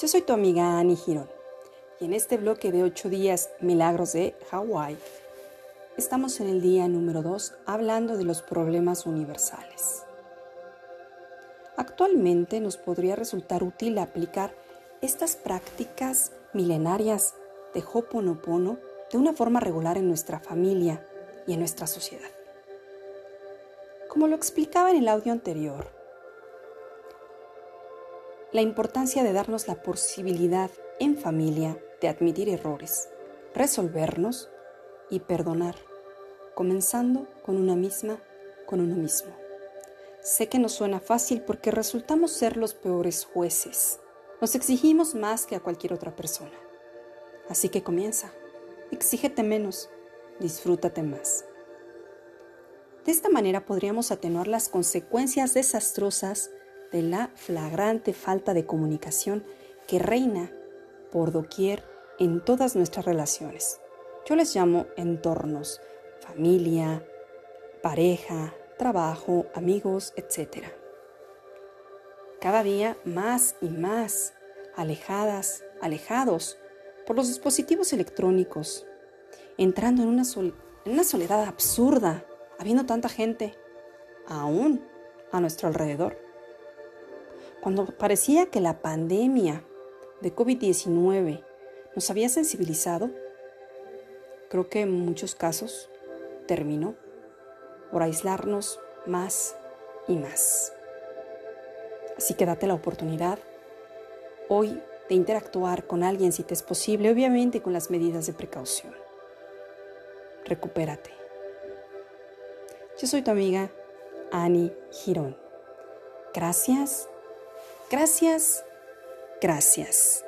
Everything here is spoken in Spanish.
Yo soy tu amiga Annie Girón y en este bloque de 8 días Milagros de Hawái estamos en el día número 2 hablando de los problemas universales. Actualmente nos podría resultar útil aplicar estas prácticas milenarias de Hoponopono de una forma regular en nuestra familia y en nuestra sociedad. Como lo explicaba en el audio anterior, la importancia de darnos la posibilidad en familia de admitir errores, resolvernos y perdonar, comenzando con una misma, con uno mismo. Sé que nos suena fácil porque resultamos ser los peores jueces. Nos exigimos más que a cualquier otra persona. Así que comienza. Exígete menos, disfrútate más. De esta manera podríamos atenuar las consecuencias desastrosas de la flagrante falta de comunicación que reina por doquier en todas nuestras relaciones. Yo les llamo entornos, familia, pareja, trabajo, amigos, etc. Cada día más y más alejadas, alejados por los dispositivos electrónicos, entrando en una, en una soledad absurda, habiendo tanta gente aún a nuestro alrededor. Cuando parecía que la pandemia de COVID-19 nos había sensibilizado, creo que en muchos casos terminó por aislarnos más y más. Así que date la oportunidad hoy de interactuar con alguien si te es posible, obviamente con las medidas de precaución. Recupérate. Yo soy tu amiga Annie Girón. Gracias Gracias, gracias.